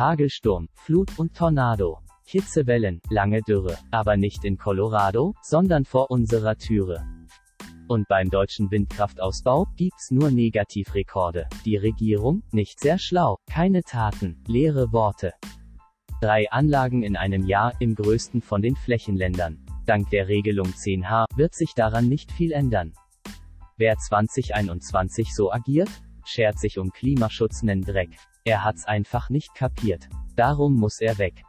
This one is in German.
Hagelsturm, Flut und Tornado. Hitzewellen, lange Dürre, aber nicht in Colorado, sondern vor unserer Türe. Und beim deutschen Windkraftausbau gibt's nur Negativrekorde. Die Regierung, nicht sehr schlau, keine Taten, leere Worte. Drei Anlagen in einem Jahr, im größten von den Flächenländern. Dank der Regelung 10H wird sich daran nicht viel ändern. Wer 2021 so agiert, schert sich um Klimaschutz nen Dreck. Er hat's einfach nicht kapiert. Darum muss er weg.